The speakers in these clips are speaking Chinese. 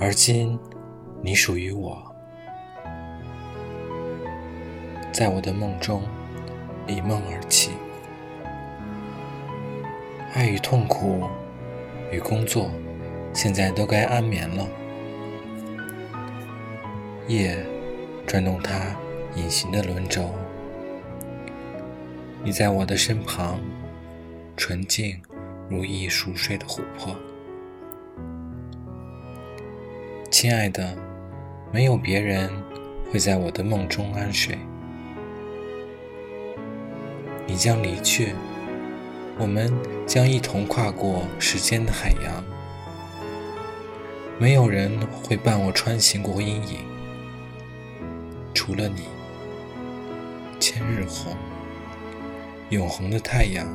而今，你属于我，在我的梦中，离梦而起。爱与痛苦与工作，现在都该安眠了。夜转动它隐形的轮轴，你在我的身旁，纯净如一熟睡的琥珀。亲爱的，没有别人会在我的梦中安睡。你将离去，我们将一同跨过时间的海洋。没有人会伴我穿行过阴影，除了你。千日红，永恒的太阳，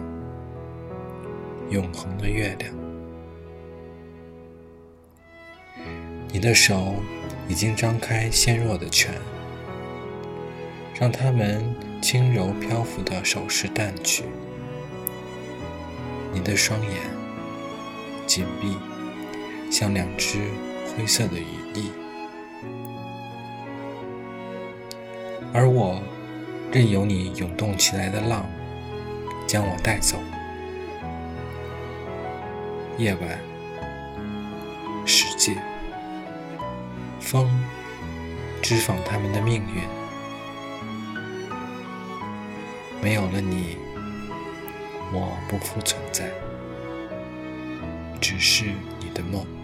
永恒的月亮。你的手已经张开纤弱的拳，让它们轻柔漂浮的手势淡去。你的双眼紧闭，像两只灰色的羽翼，而我任由你涌动起来的浪将我带走。夜晚，世界。风织纺他们的命运，没有了你，我不复存在，只是你的梦。